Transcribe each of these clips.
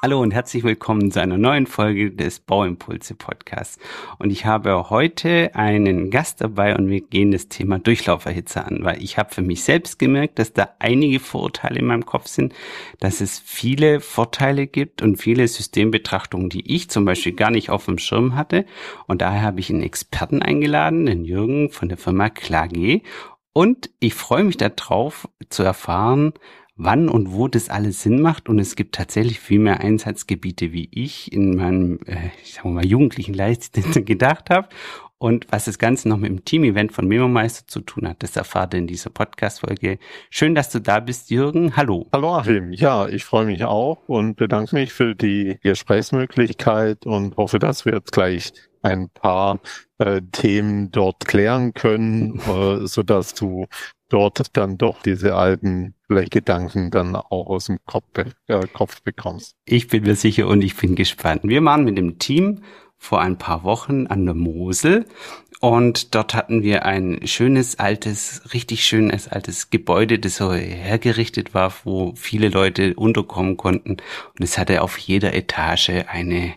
Hallo und herzlich willkommen zu einer neuen Folge des Bauimpulse Podcasts. Und ich habe heute einen Gast dabei und wir gehen das Thema Durchlauferhitze an, weil ich habe für mich selbst gemerkt, dass da einige Vorurteile in meinem Kopf sind, dass es viele Vorteile gibt und viele Systembetrachtungen, die ich zum Beispiel gar nicht auf dem Schirm hatte. Und daher habe ich einen Experten eingeladen, den Jürgen von der Firma Klage. Und ich freue mich darauf zu erfahren, wann und wo das alles Sinn macht. Und es gibt tatsächlich viel mehr Einsatzgebiete, wie ich in meinem, äh, ich sag mal, jugendlichen Leichtsinn gedacht habe. Und was das Ganze noch mit dem Team-Event von Memo-Meister zu tun hat, das erfahrt ihr in dieser Podcast-Folge. Schön, dass du da bist, Jürgen. Hallo. Hallo, Achim. Ja, ich freue mich auch und bedanke mich für die Gesprächsmöglichkeit und hoffe, dass wir jetzt gleich ein paar äh, Themen dort klären können, äh, so dass du dort dann doch diese alten vielleicht Gedanken dann auch aus dem Kopf, äh, Kopf bekommst. Ich bin mir sicher und ich bin gespannt. Wir waren mit dem Team vor ein paar Wochen an der Mosel und dort hatten wir ein schönes altes, richtig schönes altes Gebäude, das so hergerichtet war, wo viele Leute unterkommen konnten und es hatte auf jeder Etage eine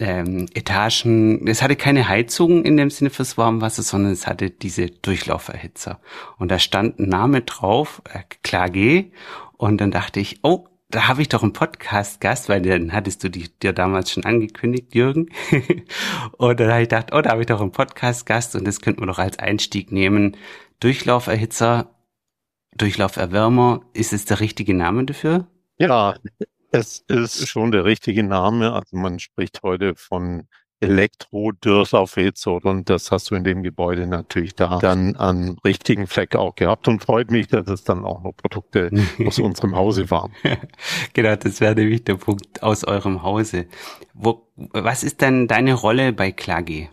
ähm, Etagen, es hatte keine Heizung in dem Sinne fürs Warmwasser, sondern es hatte diese Durchlauferhitzer. Und da stand ein Name drauf, äh, Klage. Und dann dachte ich, oh, da habe ich doch einen Podcast-Gast, weil dann hattest du dich dir damals schon angekündigt, Jürgen. und dann habe ich gedacht, oh, da habe ich doch einen Podcast-Gast und das könnten wir doch als Einstieg nehmen. Durchlauferhitzer, Durchlauferwärmer, ist es der richtige Name dafür? Ja, es ist schon der richtige Name. Also man spricht heute von Elektro-Durchlaufhitze und das hast du in dem Gebäude natürlich da dann an richtigen Fleck auch gehabt und freut mich, dass es dann auch noch Produkte aus unserem Hause waren. genau, das wäre nämlich der Punkt aus eurem Hause. Wo, was ist denn deine Rolle bei Klage?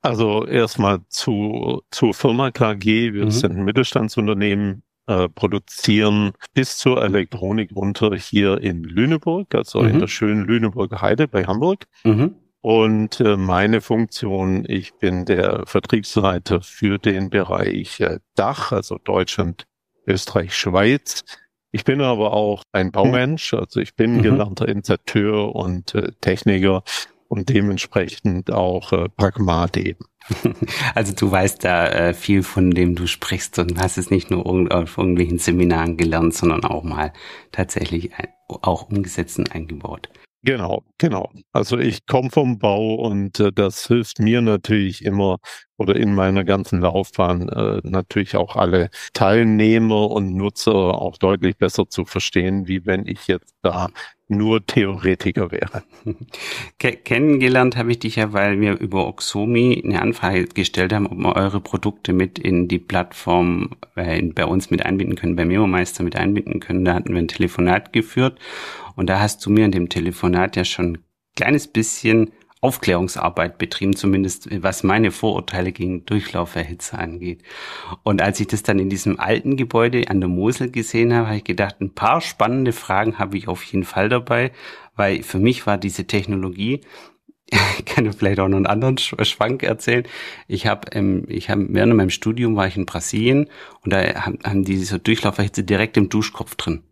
Also erstmal zu, zur Firma KG. Wir mhm. sind ein Mittelstandsunternehmen äh, produzieren bis zur Elektronik runter hier in Lüneburg, also mhm. in der schönen Lüneburger Heide bei Hamburg. Mhm. Und äh, meine Funktion, ich bin der Vertriebsleiter für den Bereich äh, Dach, also Deutschland, Österreich, Schweiz. Ich bin aber auch ein Baumensch, also ich bin mhm. gelernter Installateur und äh, Techniker und dementsprechend auch äh, Pragmat eben. Also du weißt da äh, viel von dem du sprichst und hast es nicht nur auf irgendwelchen Seminaren gelernt, sondern auch mal tatsächlich ein, auch umgesetzt und eingebaut. Genau, genau. Also ich komme vom Bau und äh, das hilft mir natürlich immer oder in meiner ganzen Laufbahn äh, natürlich auch alle Teilnehmer und Nutzer auch deutlich besser zu verstehen, wie wenn ich jetzt da nur Theoretiker wäre. Kennengelernt habe ich dich ja, weil wir über Oxomi eine Anfrage gestellt haben, ob wir eure Produkte mit in die Plattform äh, bei uns mit einbinden können, bei Memo-Meister mit einbinden können. Da hatten wir ein Telefonat geführt und da hast du mir in dem Telefonat ja schon ein kleines bisschen Aufklärungsarbeit betrieben, zumindest was meine Vorurteile gegen Durchlauferhitze angeht. Und als ich das dann in diesem alten Gebäude an der Mosel gesehen habe, habe ich gedacht, ein paar spannende Fragen habe ich auf jeden Fall dabei, weil für mich war diese Technologie ich kann vielleicht auch noch einen anderen Schwank erzählen. Ich habe, ähm, ich habe während meinem Studium war ich in Brasilien und da haben, haben die so Durchlauferhitze direkt im Duschkopf drin.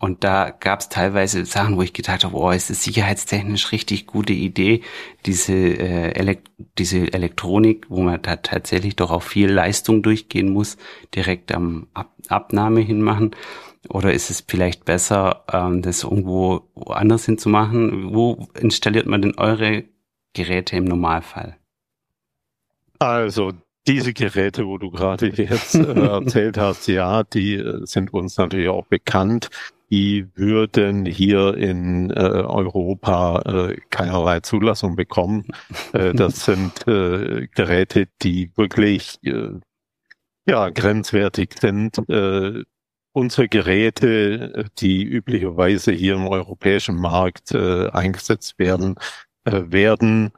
Und da gab es teilweise Sachen, wo ich gedacht habe, oh, ist das sicherheitstechnisch richtig gute Idee, diese, äh, Elekt diese Elektronik, wo man da tatsächlich doch auch viel Leistung durchgehen muss, direkt am Ab Abnahme hinmachen. Oder ist es vielleicht besser, ähm, das irgendwo anders hinzumachen? Wo installiert man denn eure Geräte im Normalfall? Also diese Geräte, wo du gerade jetzt äh, erzählt hast, ja, die äh, sind uns natürlich auch bekannt die würden hier in äh, Europa äh, keinerlei Zulassung bekommen. Äh, das sind äh, Geräte, die wirklich äh, ja grenzwertig sind. Äh, unsere Geräte, die üblicherweise hier im europäischen Markt äh, eingesetzt werden, äh, werden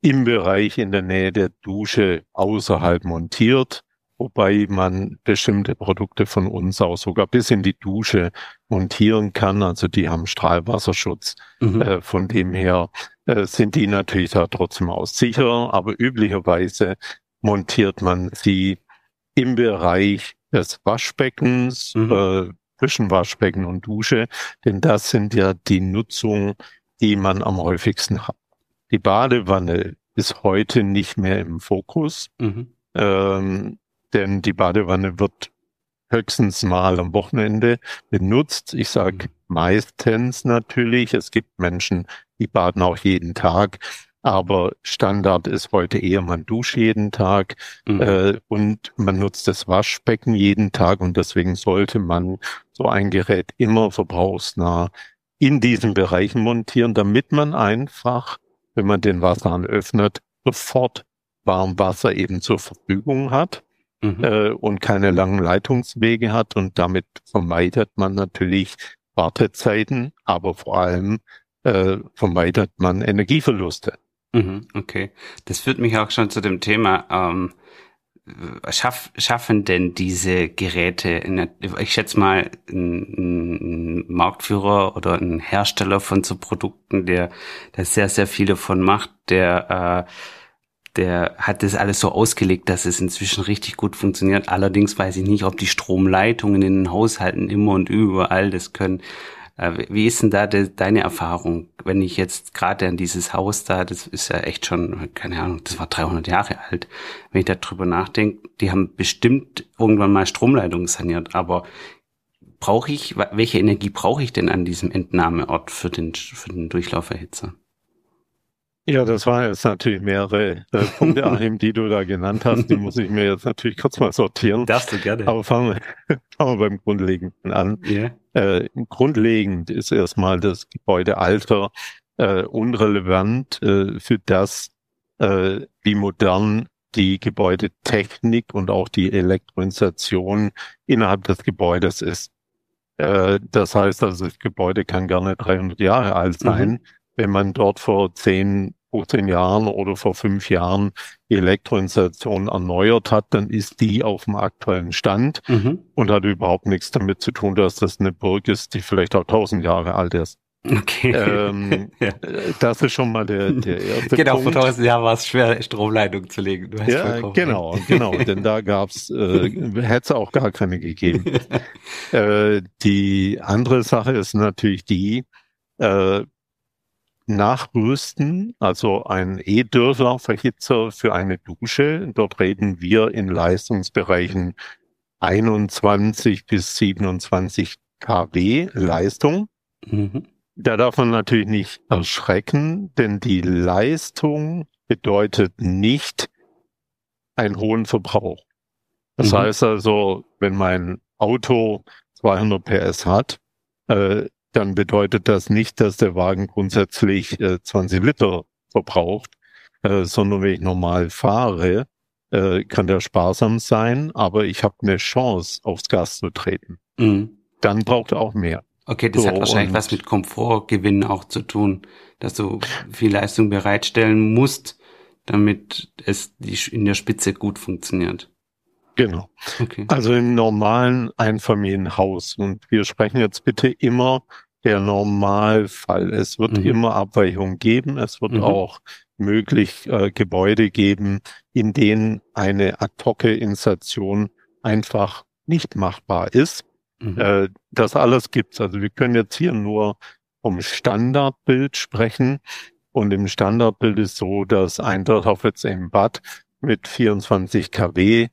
im Bereich in der Nähe der Dusche außerhalb montiert wobei man bestimmte Produkte von uns auch sogar bis in die Dusche montieren kann. Also die haben Strahlwasserschutz. Mhm. Äh, von dem her äh, sind die natürlich da trotzdem auch sicher, aber üblicherweise montiert man sie im Bereich des Waschbeckens, mhm. äh, zwischen Waschbecken und Dusche, denn das sind ja die Nutzungen, die man am häufigsten hat. Die Badewanne ist heute nicht mehr im Fokus, mhm. ähm, denn die Badewanne wird höchstens mal am Wochenende benutzt. Ich sage mhm. meistens natürlich. Es gibt Menschen, die baden auch jeden Tag. Aber Standard ist heute eher, man duscht jeden Tag mhm. äh, und man nutzt das Waschbecken jeden Tag und deswegen sollte man so ein Gerät immer verbrauchsnah in diesen Bereichen montieren, damit man einfach, wenn man den Wasserhahn öffnet, sofort Warmwasser eben zur Verfügung hat mhm. äh, und keine langen Leitungswege hat und damit vermeidet man natürlich Wartezeiten, aber vor allem äh, vermeidet man Energieverluste. Mhm, okay, das führt mich auch schon zu dem Thema. Ähm, schaff, schaffen denn diese Geräte, in, ich schätze mal, ein, ein, Marktführer oder ein Hersteller von so Produkten, der, der sehr, sehr viel davon macht, der äh, der hat das alles so ausgelegt, dass es inzwischen richtig gut funktioniert. Allerdings weiß ich nicht, ob die Stromleitungen in den Haushalten immer und überall das können. Äh, wie ist denn da de, deine Erfahrung, wenn ich jetzt gerade an dieses Haus da, das ist ja echt schon, keine Ahnung, das war 300 Jahre alt, wenn ich darüber nachdenke, die haben bestimmt irgendwann mal Stromleitungen saniert, aber brauche ich, welche Energie brauche ich denn an diesem Entnahmeort für den, für den Durchlauferhitzer? Ja, das war jetzt natürlich mehrere äh, Punkte, Achim, die du da genannt hast. Die muss ich mir jetzt natürlich kurz mal sortieren. Darfst du gerne. Aber fangen wir, fangen wir beim Grundlegenden an. Yeah. Äh, grundlegend ist erstmal das Gebäudealter äh, unrelevant äh, für das, äh, wie modern die Gebäudetechnik und auch die Elektronisation innerhalb des Gebäudes ist. Äh, das heißt also, das Gebäude kann gerne 300 Jahre alt sein. Mhm wenn man dort vor 10, 15 Jahren oder vor fünf Jahren die Elektroinstallation erneuert hat, dann ist die auf dem aktuellen Stand mhm. und hat überhaupt nichts damit zu tun, dass das eine Burg ist, die vielleicht auch 1000 Jahre alt ist. Okay. Ähm, ja. Das ist schon mal der, der erste genau, Punkt. vor 1000 Jahren war es schwer, Stromleitung zu legen. Ja, genau, genau, denn da gab's, äh, hätte es auch gar keine gegeben. äh, die andere Sache ist natürlich die, äh, nachrüsten, also ein E-Durchlauferhitzer für eine Dusche. Dort reden wir in Leistungsbereichen 21 bis 27 kW Leistung. Mhm. Da darf man natürlich nicht erschrecken, denn die Leistung bedeutet nicht einen hohen Verbrauch. Das mhm. heißt also, wenn mein Auto 200 PS hat, äh, dann bedeutet das nicht, dass der Wagen grundsätzlich äh, 20 Liter verbraucht, äh, sondern wenn ich normal fahre, äh, kann der sparsam sein, aber ich habe eine Chance, aufs Gas zu treten. Mhm. Dann braucht er auch mehr. Okay, das so, hat wahrscheinlich was mit Komfortgewinn auch zu tun, dass du viel Leistung bereitstellen musst, damit es in der Spitze gut funktioniert. Genau. Okay. Also im normalen Einfamilienhaus. Und wir sprechen jetzt bitte immer der Normalfall. Es wird mhm. immer Abweichungen geben. Es wird mhm. auch möglich äh, Gebäude geben, in denen eine Ad-Hoc-Installation einfach nicht machbar ist. Mhm. Äh, das alles gibt's. Also wir können jetzt hier nur vom Standardbild sprechen. Und im Standardbild ist so, dass ein Dörrhoff jetzt im Bad mit 24 kW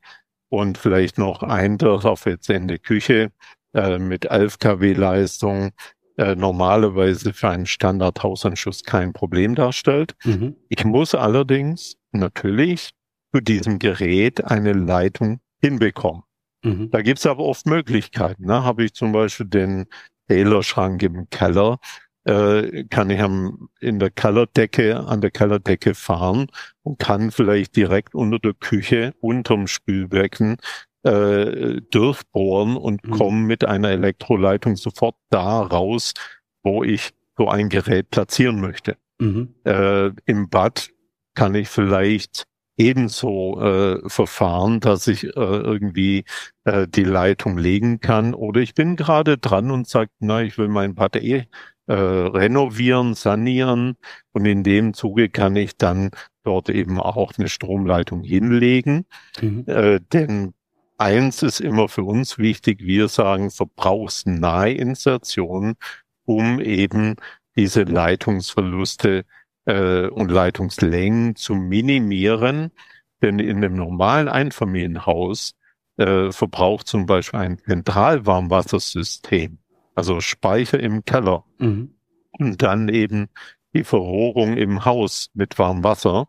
und vielleicht noch ein Dörrhoff jetzt in der Küche äh, mit 11 kW Leistung äh, normalerweise für einen Standardhausanschluss kein Problem darstellt. Mhm. Ich muss allerdings natürlich zu diesem Gerät eine Leitung hinbekommen. Mhm. Da gibt's aber oft Möglichkeiten. Ne? Habe ich zum Beispiel den Zählerschrank im Keller, äh, kann ich am, in der Kellerdecke, an der Kellerdecke fahren und kann vielleicht direkt unter der Küche, unterm Spülbecken äh, durchbohren und mhm. komme mit einer Elektroleitung sofort da raus, wo ich so ein Gerät platzieren möchte. Mhm. Äh, Im Bad kann ich vielleicht ebenso äh, verfahren, dass ich äh, irgendwie äh, die Leitung legen kann. Oder ich bin gerade dran und sage, na, ich will mein Bad eh äh, renovieren, sanieren und in dem Zuge kann ich dann dort eben auch eine Stromleitung hinlegen. Mhm. Äh, denn eins ist immer für uns wichtig, wir sagen verbrauchsnahe Installationen, um eben diese Leitungsverluste äh, und Leitungslängen zu minimieren. Denn in einem normalen Einfamilienhaus äh, verbraucht zum Beispiel ein Zentralwarmwassersystem, also Speicher im Keller mhm. und dann eben die Verrohrung im Haus mit Warmwasser,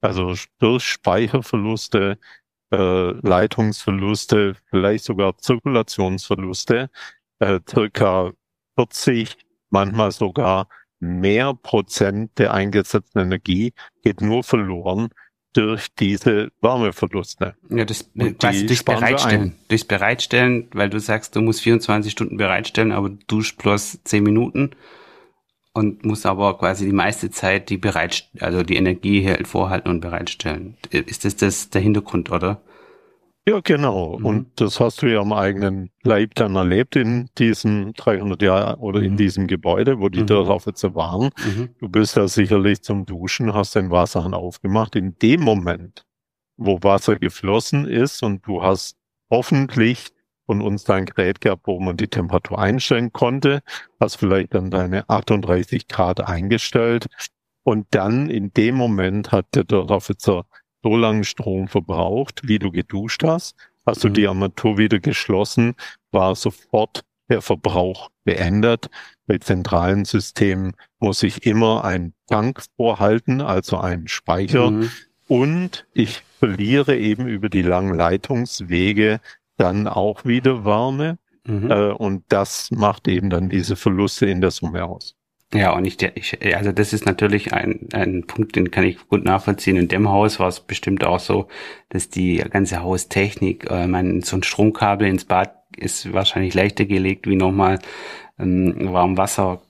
also durch Speicherverluste, äh, Leitungsverluste, vielleicht sogar Zirkulationsverluste, äh, circa 40, manchmal sogar mehr Prozent der eingesetzten Energie geht nur verloren durch diese Wärmeverluste. Ja, das quasi durchs Bereitstellen. Durchs Bereitstellen, weil du sagst, du musst 24 Stunden bereitstellen, aber du duschst bloß 10 Minuten und musst aber quasi die meiste Zeit die bereit, also die Energie halt vorhalten und bereitstellen. Ist das, das der Hintergrund, oder? Ja, genau. Mhm. Und das hast du ja am eigenen Leib dann erlebt in diesen 300 Jahren oder in mhm. diesem Gebäude, wo die mhm. Dörrlaufwitze waren. Mhm. Du bist ja sicherlich zum Duschen, hast den Wasserhahn aufgemacht. In dem Moment, wo Wasser geflossen ist und du hast hoffentlich von uns dein Gerät gehabt, wo man die Temperatur einstellen konnte, hast vielleicht dann deine 38 Grad eingestellt und dann in dem Moment hat der Dörrlaufwitzer so lange Strom verbraucht, wie du geduscht hast. Hast du mhm. die Armatur wieder geschlossen, war sofort der Verbrauch beendet. Bei zentralen Systemen muss ich immer einen Tank vorhalten, also einen Speicher. Mhm. Und ich verliere eben über die langen Leitungswege dann auch wieder Wärme. Mhm. Äh, und das macht eben dann diese Verluste in der Summe aus. Ja, und ich, ich, also das ist natürlich ein, ein Punkt, den kann ich gut nachvollziehen. In dem Haus war es bestimmt auch so, dass die ganze Haustechnik, äh, mein, so ein Stromkabel ins Bad ist wahrscheinlich leichter gelegt wie nochmal ähm, warm Wasser,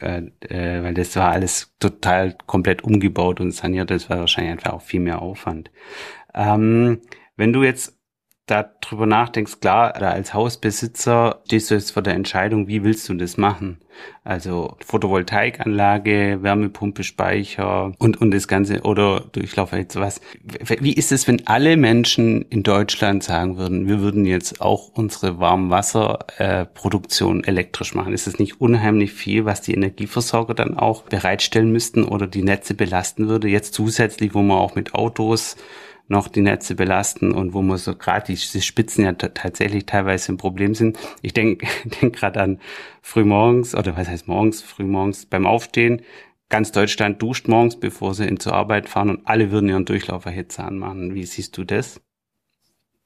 äh, äh, weil das war alles total komplett umgebaut und saniert. Das war wahrscheinlich einfach auch viel mehr Aufwand. Ähm, wenn du jetzt darüber nachdenkst, klar, als Hausbesitzer stehst du jetzt vor der Entscheidung, wie willst du das machen? Also Photovoltaikanlage, Wärmepumpe, Speicher und, und das Ganze oder Durchlauf jetzt was. Wie ist es, wenn alle Menschen in Deutschland sagen würden, wir würden jetzt auch unsere Warmwasserproduktion äh, elektrisch machen? Ist es nicht unheimlich viel, was die Energieversorger dann auch bereitstellen müssten oder die Netze belasten würde? Jetzt zusätzlich, wo man auch mit Autos noch die Netze belasten und wo man so gerade diese Spitzen ja tatsächlich teilweise ein Problem sind. Ich denke denk gerade an frühmorgens oder was heißt morgens, frühmorgens beim Aufstehen. Ganz Deutschland duscht morgens, bevor sie in zur Arbeit fahren und alle würden ihren Durchlauferhitze anmachen. Wie siehst du das?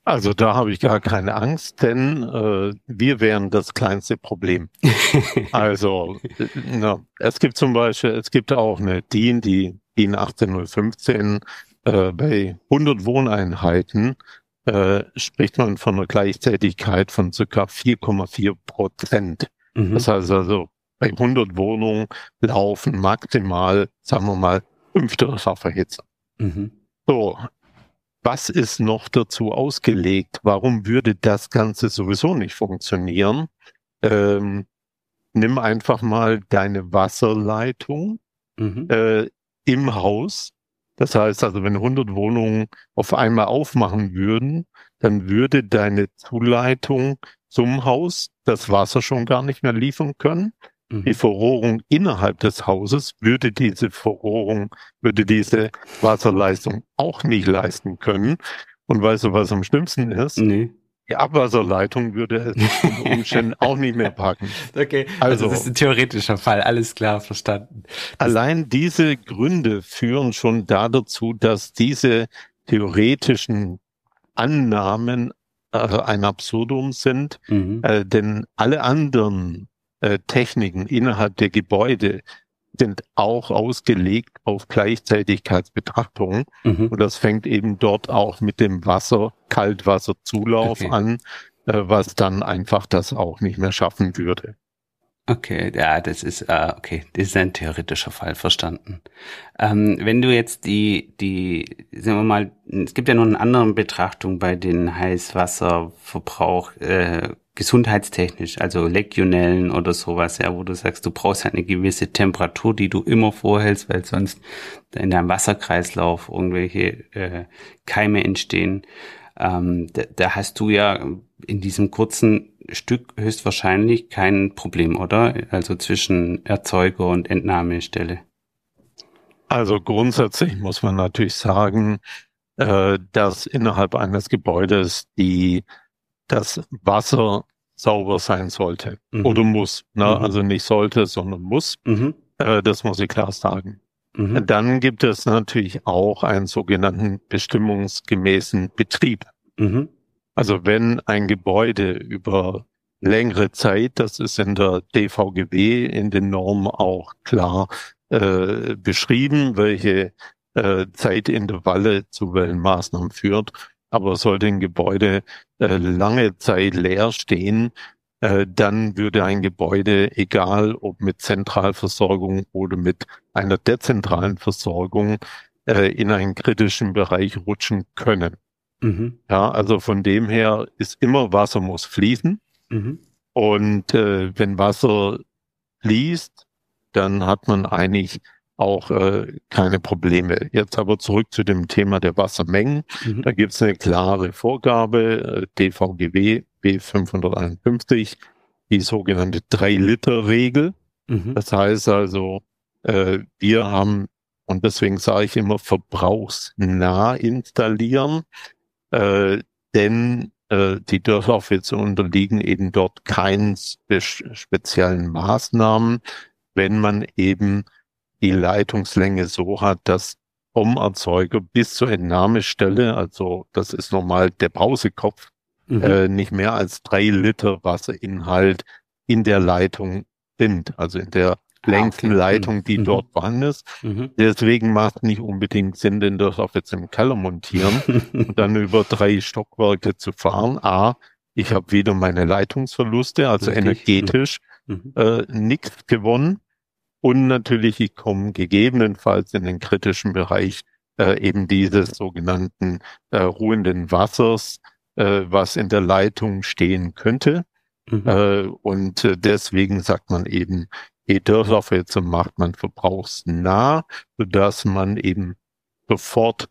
Also da habe ich gar keine Angst, denn äh, wir wären das kleinste Problem. also na, es gibt zum Beispiel, es gibt auch eine DIN, die DIN 18015 äh, bei 100 Wohneinheiten äh, spricht man von einer Gleichzeitigkeit von circa 4,4 Prozent. Mhm. Das heißt also, bei 100 Wohnungen laufen maximal, sagen wir mal, fünf Dörferverhitzer. Mhm. So, was ist noch dazu ausgelegt? Warum würde das Ganze sowieso nicht funktionieren? Ähm, nimm einfach mal deine Wasserleitung mhm. äh, im Haus das heißt also, wenn 100 Wohnungen auf einmal aufmachen würden, dann würde deine Zuleitung zum Haus das Wasser schon gar nicht mehr liefern können. Mhm. Die Verrohrung innerhalb des Hauses würde diese Verrohrung, würde diese Wasserleistung auch nicht leisten können. Und weißt du, was am schlimmsten ist? Nee. Die Abwasserleitung würde es unter Umständen auch nicht mehr packen. Okay, also, also das ist ein theoretischer Fall, alles klar verstanden. Allein diese Gründe führen schon da dazu, dass diese theoretischen Annahmen äh, ein Absurdum sind, mhm. äh, denn alle anderen äh, Techniken innerhalb der Gebäude sind auch ausgelegt auf Gleichzeitigkeitsbetrachtungen. Mhm. Und das fängt eben dort auch mit dem Wasser, Kaltwasserzulauf okay. an, äh, was dann einfach das auch nicht mehr schaffen würde. Okay, ja, das ist äh, okay, das ist ein theoretischer Fall, verstanden. Ähm, wenn du jetzt die, die, sagen wir mal, es gibt ja noch eine andere Betrachtung bei den Heißwasserverbrauch äh, gesundheitstechnisch, also Legionellen oder sowas, ja, wo du sagst, du brauchst halt eine gewisse Temperatur, die du immer vorhältst, weil sonst in deinem Wasserkreislauf irgendwelche äh, Keime entstehen. Ähm, da, da hast du ja in diesem kurzen Stück höchstwahrscheinlich kein Problem, oder? Also zwischen Erzeuger und Entnahmestelle. Also grundsätzlich muss man natürlich sagen, äh, dass innerhalb eines Gebäudes die das Wasser sauber sein sollte mhm. oder muss. Ne? Mhm. Also nicht sollte, sondern muss. Mhm. Äh, das muss ich klar sagen. Mhm. Dann gibt es natürlich auch einen sogenannten bestimmungsgemäßen Betrieb. Mhm. Also wenn ein Gebäude über längere Zeit, das ist in der DVGB in den Normen auch klar äh, beschrieben, welche äh, Zeitintervalle zu welchen Maßnahmen führt. Aber sollte ein Gebäude äh, lange Zeit leer stehen, äh, dann würde ein Gebäude, egal ob mit Zentralversorgung oder mit einer dezentralen Versorgung, äh, in einen kritischen Bereich rutschen können. Mhm. Ja, also von dem her ist immer Wasser muss fließen. Mhm. Und äh, wenn Wasser fließt, dann hat man eigentlich auch äh, keine Probleme. Jetzt aber zurück zu dem Thema der Wassermengen. Mhm. Da gibt es eine klare Vorgabe, äh, DVGW B551, die sogenannte 3-Liter-Regel. Mhm. Das heißt also, äh, wir haben, und deswegen sage ich immer, verbrauchsnah installieren, äh, denn äh, die Dörflaufwitze unterliegen eben dort keinen spe speziellen Maßnahmen, wenn man eben die Leitungslänge so hat, dass vom Erzeuger bis zur Entnahmestelle, also das ist normal der Brausekopf, mhm. äh, nicht mehr als drei Liter Wasserinhalt in der Leitung sind, also in der längsten ah, okay. Leitung, die mhm. dort vorhanden ist. Mhm. Deswegen macht nicht unbedingt Sinn, den das auch jetzt im Keller montieren und dann über drei Stockwerke zu fahren. A, ich habe wieder meine Leitungsverluste, also Richtig. energetisch mhm. äh, nichts gewonnen. Und natürlich, ich komme gegebenenfalls in den kritischen Bereich äh, eben dieses sogenannten äh, ruhenden Wassers, äh, was in der Leitung stehen könnte. Mhm. Äh, und äh, deswegen sagt man eben, E-Dörrlaufwälze macht man verbrauchsnah, sodass man eben sofort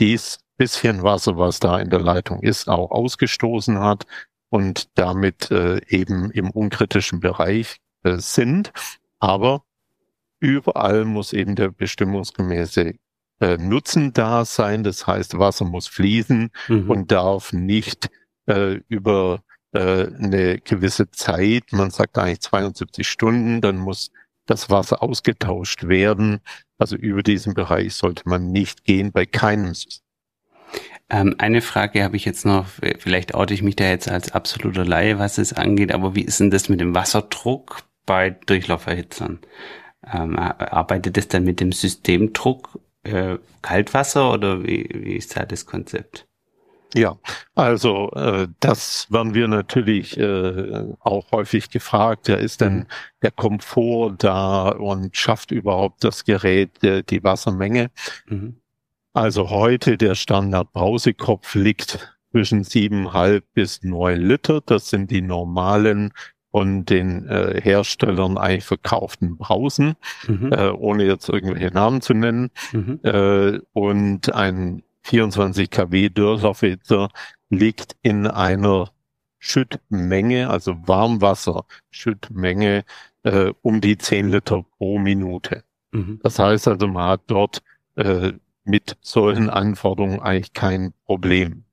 dies bisschen Wasser, was da in der Leitung ist, auch ausgestoßen hat und damit äh, eben im unkritischen Bereich äh, sind. Aber überall muss eben der bestimmungsgemäße äh, Nutzen da sein. Das heißt, Wasser muss fließen mhm. und darf nicht äh, über äh, eine gewisse Zeit, man sagt eigentlich 72 Stunden, dann muss das Wasser ausgetauscht werden. Also über diesen Bereich sollte man nicht gehen bei keinem System. Ähm, eine Frage habe ich jetzt noch, vielleicht oute ich mich da jetzt als absoluter Laie, was es angeht, aber wie ist denn das mit dem Wasserdruck bei Durchlauferhitzern? Ähm, arbeitet das dann mit dem Systemdruck äh, Kaltwasser oder wie, wie ist da das Konzept? Ja, also äh, das werden wir natürlich äh, auch häufig gefragt. Ja, ist denn mhm. der Komfort da und schafft überhaupt das Gerät äh, die Wassermenge? Mhm. Also heute der Standard Brausekopf liegt zwischen siebeneinhalb bis neun Liter. Das sind die normalen von den äh, Herstellern eigentlich verkauften Brausen, mhm. äh, ohne jetzt irgendwelche Namen zu nennen. Mhm. Äh, und ein 24 kW Dörrlaufwitzer liegt in einer Schüttmenge, also Warmwasser-Schüttmenge äh, um die 10 Liter pro Minute. Mhm. Das heißt also, man hat dort äh, mit solchen Anforderungen eigentlich kein Problem.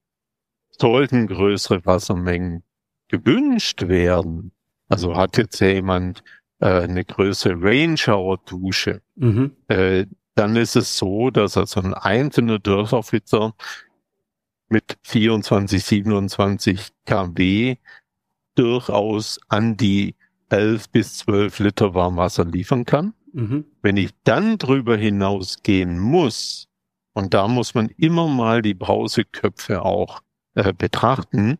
Sollten größere Wassermengen gewünscht werden, also hat jetzt jemand äh, eine größere Rain-Shower-Dusche, mhm. äh, dann ist es so, dass also ein einzelner Dörferfitzer mit 24, 27 kW durchaus an die 11 bis 12 Liter Warmwasser liefern kann. Mhm. Wenn ich dann drüber hinausgehen muss, und da muss man immer mal die Brauseköpfe auch äh, betrachten,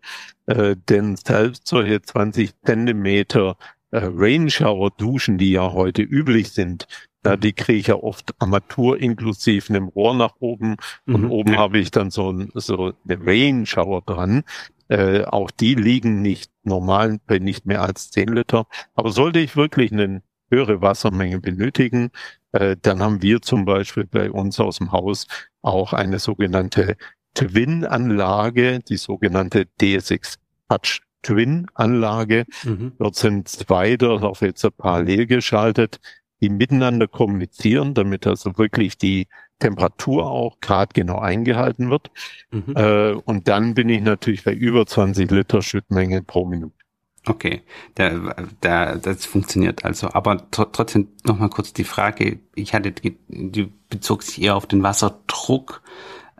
äh, denn selbst solche 20 Zentimeter äh, Rainshower Duschen, die ja heute üblich sind, ja, die kriege ich ja oft Armatur inklusive einem Rohr nach oben und mhm. oben habe ich dann so, ein, so eine Rain dran. Äh, auch die liegen nicht normal bei nicht mehr als 10 Liter. Aber sollte ich wirklich eine höhere Wassermenge benötigen, äh, dann haben wir zum Beispiel bei uns aus dem Haus auch eine sogenannte Twin-Anlage, die sogenannte DSX Touch Twin-Anlage. Mhm. Dort sind zwei Dörrlaufwälzer parallel geschaltet, die miteinander kommunizieren, damit also wirklich die Temperatur auch gradgenau eingehalten wird. Mhm. Äh, und dann bin ich natürlich bei über 20 Liter Schüttmenge pro Minute. Okay, da, da, das funktioniert also. Aber trotzdem nochmal kurz die Frage, ich hatte, die bezog sich eher auf den Wasserdruck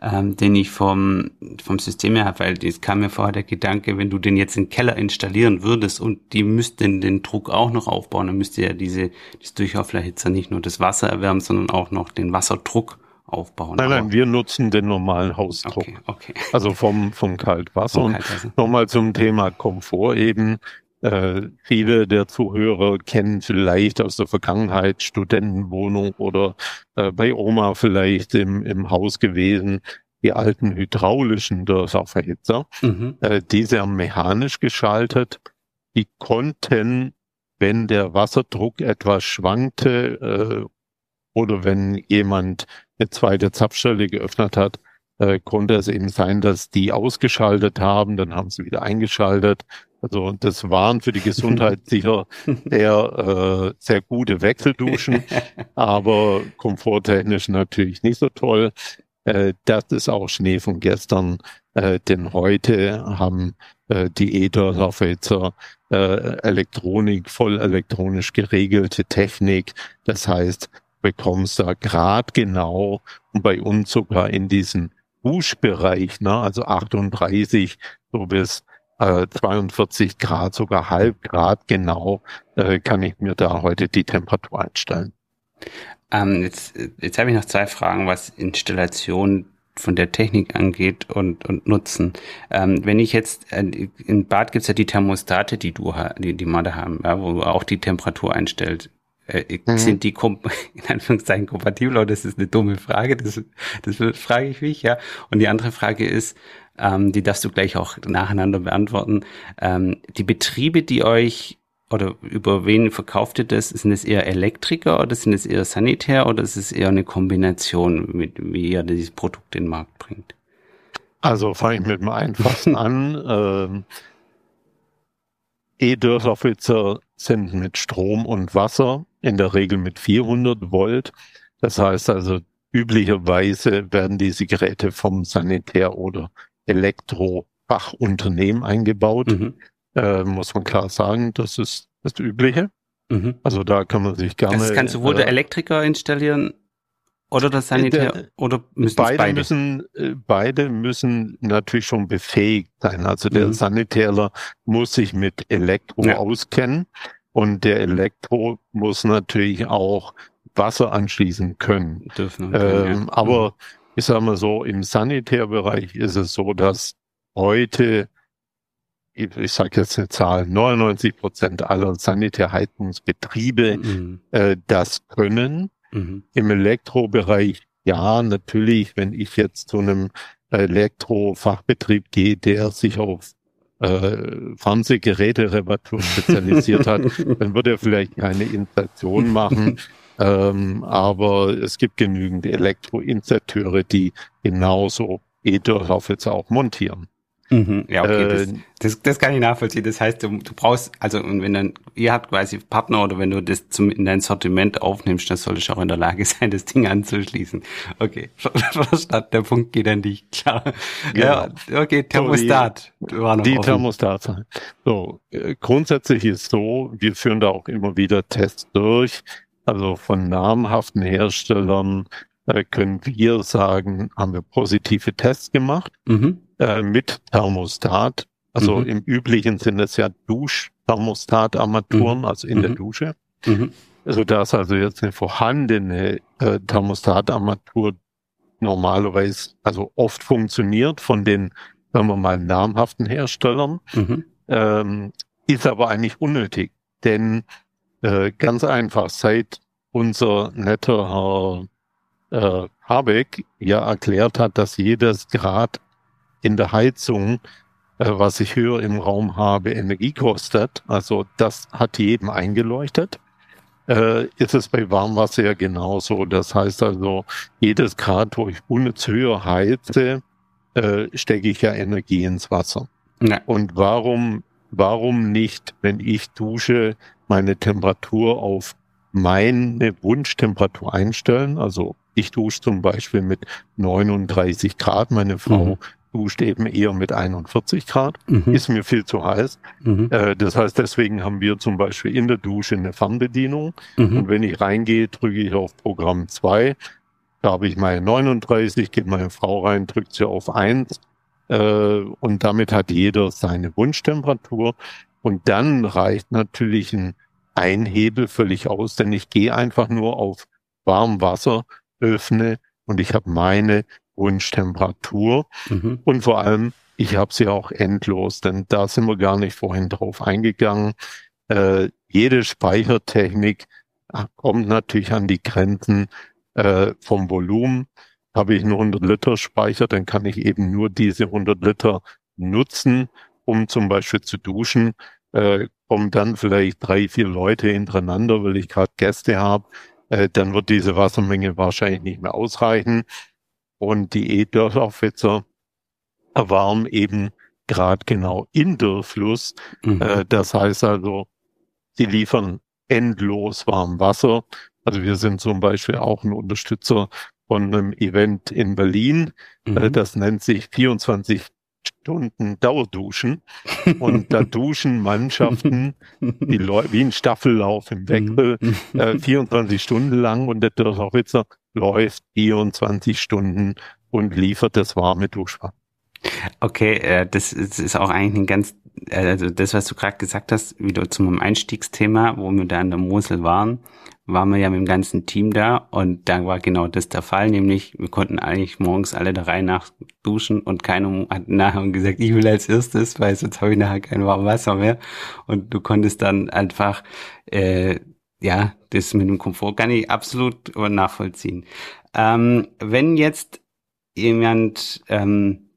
ähm, den ich vom, vom System her habe, weil es kam mir vorher der Gedanke, wenn du den jetzt im Keller installieren würdest und die müssten den Druck auch noch aufbauen, dann müsste ja diese, das Durchlauflerhitzer nicht nur das Wasser erwärmen, sondern auch noch den Wasserdruck aufbauen. Nein, nein, wir nutzen den normalen Hausdruck. Okay, okay. Also vom, vom Kaltwasser. Vom Kaltwasser. Und nochmal zum Thema Komfort eben. Äh, viele der Zuhörer kennen vielleicht aus der Vergangenheit Studentenwohnung oder äh, bei Oma vielleicht im, im Haus gewesen, die alten hydraulischen Dörserverhitzer. Mhm. Äh, diese haben mechanisch geschaltet. Die konnten, wenn der Wasserdruck etwas schwankte äh, oder wenn jemand eine zweite Zapfstelle geöffnet hat, äh, konnte es eben sein, dass die ausgeschaltet haben, dann haben sie wieder eingeschaltet also das waren für die Gesundheit sicher sehr, äh, sehr gute Wechselduschen, aber komforttechnisch natürlich nicht so toll. Äh, das ist auch Schnee von gestern, äh, denn heute haben äh, die E-Dörrerfilzer äh, Elektronik, voll elektronisch geregelte Technik. Das heißt, bekommst da grad genau und bei uns sogar in diesem Duschbereich, ne, also 38 so bis äh, 42 Grad, sogar halb Grad genau, äh, kann ich mir da heute die Temperatur einstellen. Ähm, jetzt jetzt habe ich noch zwei Fragen, was Installation von der Technik angeht und, und Nutzen. Ähm, wenn ich jetzt, äh, im Bad gibt's ja die Thermostate, die du die, die Made haben, ja, wo du auch die Temperatur einstellt. Äh, mhm. Sind die in Anführungszeichen kompatibel oder das ist eine dumme Frage? Das, das frage ich mich, ja. Und die andere Frage ist, ähm, die darfst du gleich auch nacheinander beantworten. Ähm, die Betriebe, die euch oder über wen verkauft ihr das? Sind es eher Elektriker oder sind es eher Sanitär oder ist es eher eine Kombination, mit wie ihr dieses Produkt in den Markt bringt? Also fange ich mit dem Einfachsten an. Ähm, E-Dörferflitzer sind mit Strom und Wasser, in der Regel mit 400 Volt. Das heißt also, üblicherweise werden diese Geräte vom Sanitär oder Elektrofachunternehmen eingebaut. Mhm. Äh, muss man klar sagen, das ist das Übliche. Mhm. Also da kann man sich gerne. Das kann sowohl äh, der Elektriker installieren oder das Sanitär der, oder müssen beide, beide müssen äh, beide müssen natürlich schon befähigt sein. Also der mhm. Sanitärler muss sich mit Elektro ja. auskennen und der Elektro muss natürlich auch Wasser anschließen können. Dürfen können ähm, ja. Aber mhm ich sage mal so, im Sanitärbereich ist es so, dass heute, ich sage jetzt eine Zahl, 99 Prozent aller Sanitärheizungsbetriebe mhm. äh, das können. Mhm. Im Elektrobereich ja, natürlich, wenn ich jetzt zu einem Elektrofachbetrieb gehe, der sich auf äh, Fernsehgeräte-Reparatur spezialisiert hat, dann wird er vielleicht keine Installation machen. Ähm, aber es gibt genügend Elektroinstallateure, die genauso E-Dörrlaufwitze auch montieren. Mhm, ja, okay, äh, das, das, das kann ich nachvollziehen. Das heißt, du, du brauchst, also und wenn dann, ihr habt quasi Partner oder wenn du das zum in dein Sortiment aufnimmst, dann solltest du auch in der Lage sein, das Ding anzuschließen. Okay, verstanden, der Punkt geht an dich, klar. Genau. Ja, okay, Thermostat. So, die, war noch die Thermostat. So, äh, grundsätzlich ist so, wir führen da auch immer wieder Tests durch also von namhaften Herstellern äh, können wir sagen, haben wir positive Tests gemacht mhm. Äh, mit Thermostat. Also mhm. im üblichen sind es ja Dusch-Thermostat-Armaturen, mhm. also in der mhm. Dusche. Mhm. Also dass also jetzt eine vorhandene äh, Thermostat-Armatur normalerweise, also oft funktioniert von den, sagen wir mal, namhaften Herstellern, mhm. ähm, ist aber eigentlich unnötig. Denn äh, ganz einfach, seit unser netter Herr äh, Habeck ja erklärt hat, dass jedes Grad in der Heizung, äh, was ich höher im Raum habe, Energie kostet. Also das hat jedem eingeleuchtet. Äh, ist es bei Warmwasser ja genauso. Das heißt also, jedes Grad, wo ich unnütz höher heize, äh, stecke ich ja Energie ins Wasser. Ja. Und warum, warum nicht, wenn ich dusche, meine Temperatur auf meine Wunschtemperatur einstellen? Also ich dusche zum Beispiel mit 39 Grad, meine Frau mhm. Duscht eben eher mit 41 Grad, mhm. ist mir viel zu heiß. Mhm. Äh, das heißt, deswegen haben wir zum Beispiel in der Dusche eine Fernbedienung. Mhm. Und wenn ich reingehe, drücke ich auf Programm 2. Da habe ich meine 39, geht meine Frau rein, drückt sie auf 1 äh, und damit hat jeder seine Wunschtemperatur. Und dann reicht natürlich ein Einhebel völlig aus, denn ich gehe einfach nur auf warm Wasser, öffne und ich habe meine Wunschtemperatur. Mhm. Und vor allem, ich habe sie auch endlos, denn da sind wir gar nicht vorhin drauf eingegangen. Äh, jede Speichertechnik kommt natürlich an die Grenzen äh, vom Volumen. Habe ich nur 100 Liter Speicher, dann kann ich eben nur diese 100 Liter nutzen, um zum Beispiel zu duschen. Äh, kommen dann vielleicht drei, vier Leute hintereinander, weil ich gerade Gäste habe, äh, dann wird diese Wassermenge wahrscheinlich nicht mehr ausreichen. Und die E-Dörfwitzer erwarmen eben gerade genau in der Fluss. Mhm. Äh, das heißt also, sie liefern endlos warm Wasser. Also wir sind zum Beispiel auch ein Unterstützer von einem Event in Berlin. Äh, mhm. Das nennt sich 24 Stunden Dauerduschen. Und da duschen Mannschaften die Leute wie ein Staffellauf im Wechsel mhm. äh, 24 Stunden lang und der Dörrwitzer läuft 24 Stunden und liefert das warme Duschwasser. Okay, äh, das ist, ist auch eigentlich ein ganz, äh, also das, was du gerade gesagt hast, wieder zu meinem Einstiegsthema, wo wir da an der Mosel waren, waren wir ja mit dem ganzen Team da und da war genau das der Fall, nämlich wir konnten eigentlich morgens alle der Reihe nach duschen und keiner hat nachher gesagt, ich will als erstes, weil sonst habe ich nachher kein warmes Wasser mehr und du konntest dann einfach, äh, ja, das mit dem Komfort kann ich absolut nachvollziehen. Ähm, wenn jetzt jemand, ähm,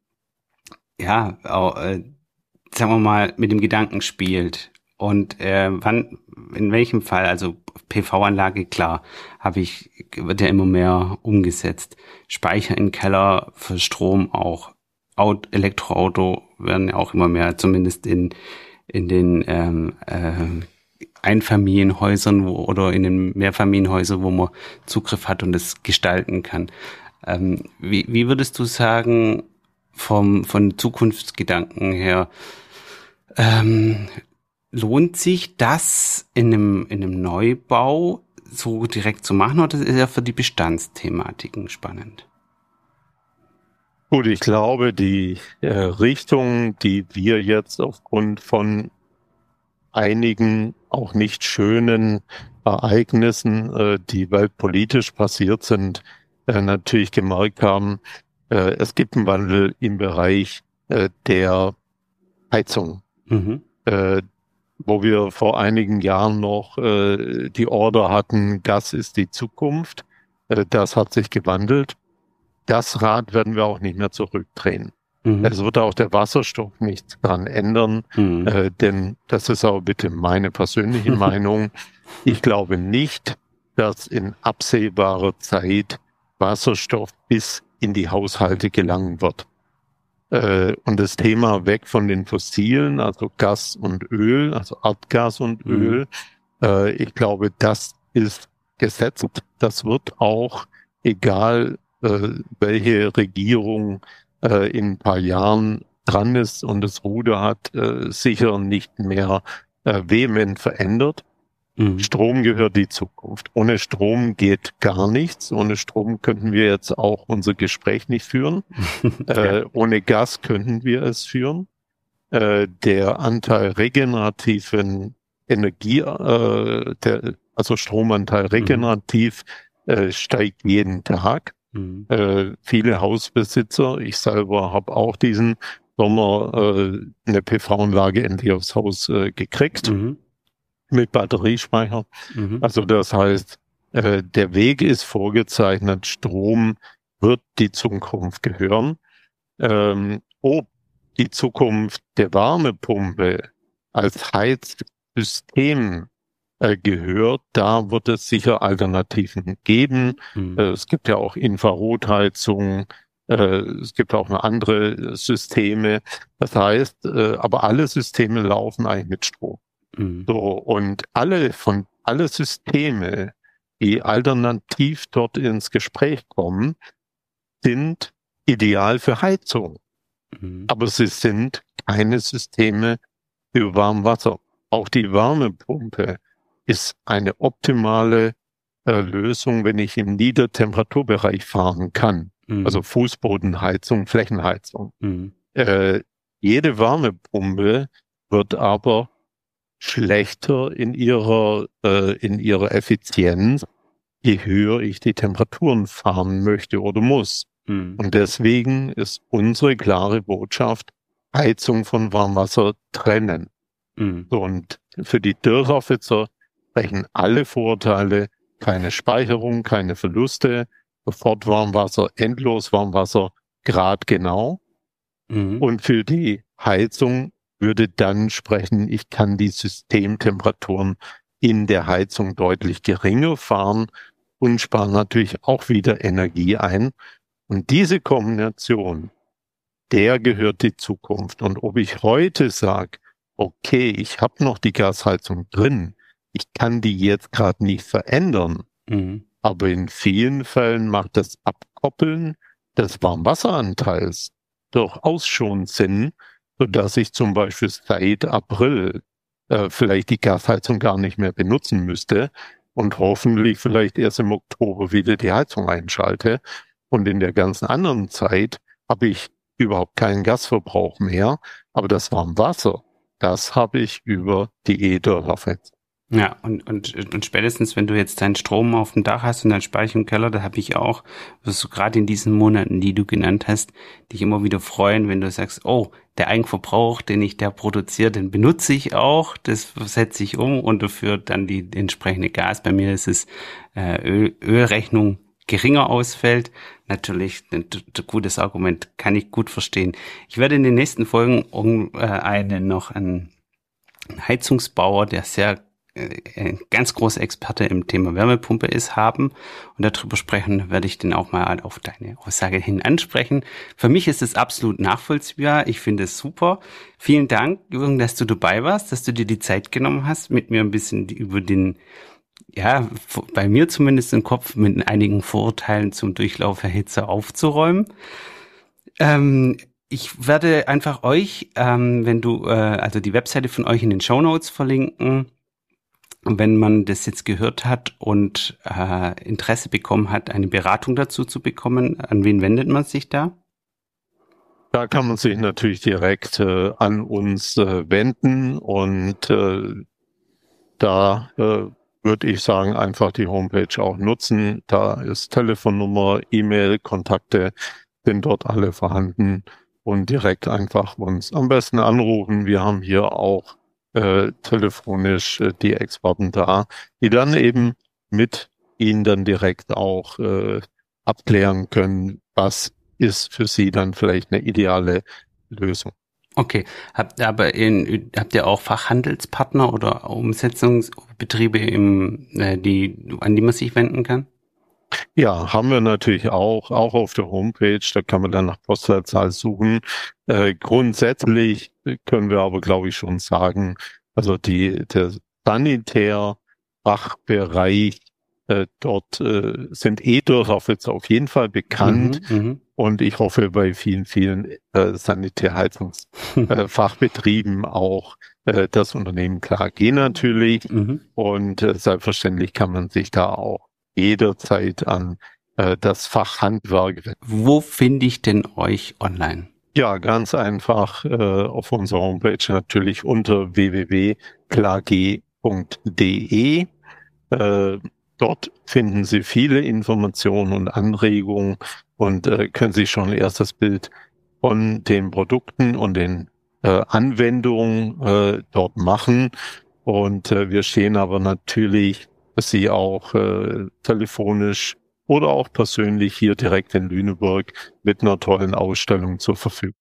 ja, auch, äh, sagen wir mal, mit dem Gedanken spielt und äh, wann, in welchem Fall, also PV-Anlage, klar, habe ich, wird ja immer mehr umgesetzt. Speicher im Keller für Strom auch. Auto, Elektroauto werden ja auch immer mehr, zumindest in, in den ähm, äh, Einfamilienhäusern wo, oder in den Mehrfamilienhäusern, wo man Zugriff hat und es gestalten kann. Ähm, wie, wie würdest du sagen, vom, von Zukunftsgedanken her, ähm, lohnt sich das in einem, in einem Neubau so direkt zu machen oder ist ja für die Bestandsthematiken spannend? Gut, ich glaube, die äh, Richtung, die wir jetzt aufgrund von einigen auch nicht schönen Ereignissen, äh, die weltpolitisch passiert sind, äh, natürlich gemerkt haben, äh, es gibt einen Wandel im Bereich äh, der Heizung. Mhm. Äh, wo wir vor einigen Jahren noch äh, die Order hatten, Gas ist die Zukunft. Äh, das hat sich gewandelt. Das Rad werden wir auch nicht mehr zurückdrehen. Mhm. Es wird auch der Wasserstoff nichts dran ändern, mhm. äh, denn das ist auch bitte meine persönliche Meinung. Ich glaube nicht, dass in absehbarer Zeit Wasserstoff bis in die Haushalte gelangen wird. Äh, und das Thema weg von den fossilen, also Gas und Öl, also Erdgas und mhm. Öl, äh, ich glaube, das ist gesetzt. Das wird auch, egal äh, welche Regierung äh, in ein paar Jahren dran ist und das Ruder hat, äh, sicher nicht mehr äh, vehement verändert. Mhm. Strom gehört die Zukunft. Ohne Strom geht gar nichts. Ohne Strom könnten wir jetzt auch unser Gespräch nicht führen. äh, ohne Gas könnten wir es führen. Äh, der Anteil regenerativen Energie, äh, der, also Stromanteil mhm. regenerativ, mhm. äh, steigt jeden Tag. Mhm. Äh, viele Hausbesitzer, ich selber habe auch diesen Sommer äh, eine PV-Anlage endlich aufs Haus äh, gekriegt. Mhm mit Batteriespeicher. Mhm. Also das heißt, äh, der Weg ist vorgezeichnet, Strom wird die Zukunft gehören. Ähm, ob die Zukunft der Wärmepumpe als Heizsystem äh, gehört, da wird es sicher Alternativen geben. Mhm. Äh, es gibt ja auch Infrarotheizungen, Äh, es gibt auch noch andere Systeme. Das heißt, aber alle Systeme laufen eigentlich mit Strom. Mhm. So, und alle von alle Systeme, die alternativ dort ins Gespräch kommen, sind ideal für Heizung. Mhm. Aber sie sind keine Systeme für Warmwasser. Auch die Wärmepumpe ist eine optimale äh, Lösung, wenn ich im Niedertemperaturbereich fahren kann. Mhm. Also Fußbodenheizung, Flächenheizung. Mhm. Äh, jede Wärmepumpe wird aber schlechter in ihrer, äh, in ihrer Effizienz, je höher ich die Temperaturen fahren möchte oder muss. Mhm. Und deswegen ist unsere klare Botschaft, Heizung von Warmwasser trennen. Mhm. So, und für die Dörrerfitzer sprechen alle Vorteile, keine Speicherung, keine Verluste, sofort Warmwasser, endlos Warmwasser, grad genau. Mhm. Und für die Heizung würde dann sprechen, ich kann die Systemtemperaturen in der Heizung deutlich geringer fahren und spare natürlich auch wieder Energie ein. Und diese Kombination, der gehört die Zukunft. Und ob ich heute sage, okay, ich habe noch die Gasheizung drin, ich kann die jetzt gerade nicht verändern, mhm. aber in vielen Fällen macht das Abkoppeln des Warmwasseranteils durchaus schon Sinn, so dass ich zum Beispiel seit April äh, vielleicht die Gasheizung gar nicht mehr benutzen müsste und hoffentlich vielleicht erst im Oktober wieder die Heizung einschalte. Und in der ganzen anderen Zeit habe ich überhaupt keinen Gasverbrauch mehr, aber das Warmwasser, das habe ich über die E-Dörrerfenster. Ja, und, und, und spätestens, wenn du jetzt deinen Strom auf dem Dach hast und deinen Speicher im Keller, da habe ich auch, wirst du gerade in diesen Monaten, die du genannt hast, dich immer wieder freuen, wenn du sagst, oh, der Eigenverbrauch, den ich da produziere, den benutze ich auch, das setze ich um und dafür dann die entsprechende Gas. Bei mir ist es äh, Öl, Ölrechnung geringer ausfällt. Natürlich ein, gutes Argument, kann ich gut verstehen. Ich werde in den nächsten Folgen um, äh, einen noch einen Heizungsbauer, der sehr ganz großer Experte im Thema Wärmepumpe ist, haben und darüber sprechen, werde ich den auch mal auf deine Aussage hin ansprechen. Für mich ist es absolut nachvollziehbar. Ich finde es super. Vielen Dank, Jürgen, dass du dabei warst, dass du dir die Zeit genommen hast, mit mir ein bisschen über den, ja, bei mir zumindest im Kopf mit einigen Vorurteilen zum Durchlauferhitzer aufzuräumen. Ähm, ich werde einfach euch, ähm, wenn du, äh, also die Webseite von euch in den Show Notes verlinken wenn man das jetzt gehört hat und äh, Interesse bekommen hat, eine Beratung dazu zu bekommen, an wen wendet man sich da? Da kann man sich natürlich direkt äh, an uns äh, wenden und äh, da äh, würde ich sagen, einfach die Homepage auch nutzen. Da ist Telefonnummer, E-Mail, Kontakte sind dort alle vorhanden und direkt einfach uns am besten anrufen. Wir haben hier auch äh, telefonisch äh, die Experten da, die dann eben mit ihnen dann direkt auch äh, abklären können, was ist für sie dann vielleicht eine ideale Lösung. Okay, habt ihr aber in, habt ihr auch Fachhandelspartner oder Umsetzungsbetriebe im, äh, die, an die man sich wenden kann? Ja, haben wir natürlich auch, auch auf der Homepage. Da kann man dann nach Postleitzahl suchen. Äh, grundsätzlich können wir aber, glaube ich, schon sagen, also die, der Sanitärfachbereich, äh, dort äh, sind E-Dörfer auf jeden Fall bekannt. Mhm, mhm, und ich hoffe, bei vielen, vielen äh, Sanitärheizungsfachbetrieben äh, auch äh, das Unternehmen klar gehen natürlich. Mhm. Und äh, selbstverständlich kann man sich da auch jederzeit an äh, das Fachhandwerk. Wo finde ich denn euch online? Ja, ganz einfach äh, auf unserer Homepage natürlich unter www.klage.de. Äh, dort finden Sie viele Informationen und Anregungen und äh, können sich schon ein erstes Bild von den Produkten und den äh, Anwendungen äh, dort machen. Und äh, wir stehen aber natürlich Sie auch äh, telefonisch oder auch persönlich hier direkt in Lüneburg mit einer tollen Ausstellung zur Verfügung.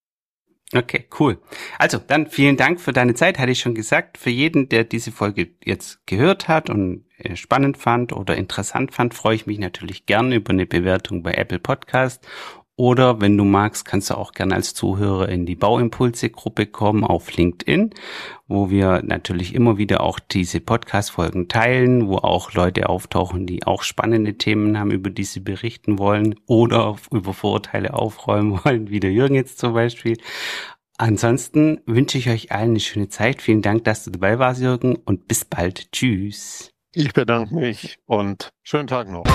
Okay, cool. Also dann vielen Dank für deine Zeit, hatte ich schon gesagt. Für jeden, der diese Folge jetzt gehört hat und äh, spannend fand oder interessant fand, freue ich mich natürlich gerne über eine Bewertung bei Apple Podcast Oder wenn du magst, kannst du auch gerne als Zuhörer in die Bauimpulse-Gruppe kommen auf LinkedIn, wo wir natürlich immer wieder auch diese Podcast-Folgen teilen, wo auch Leute auftauchen, die auch spannende Themen haben, über die sie berichten wollen oder über Vorurteile aufräumen wollen, wie der Jürgen jetzt zum Beispiel. Ansonsten wünsche ich euch allen eine schöne Zeit. Vielen Dank, dass du dabei warst, Jürgen, und bis bald. Tschüss. Ich bedanke mich und schönen Tag noch.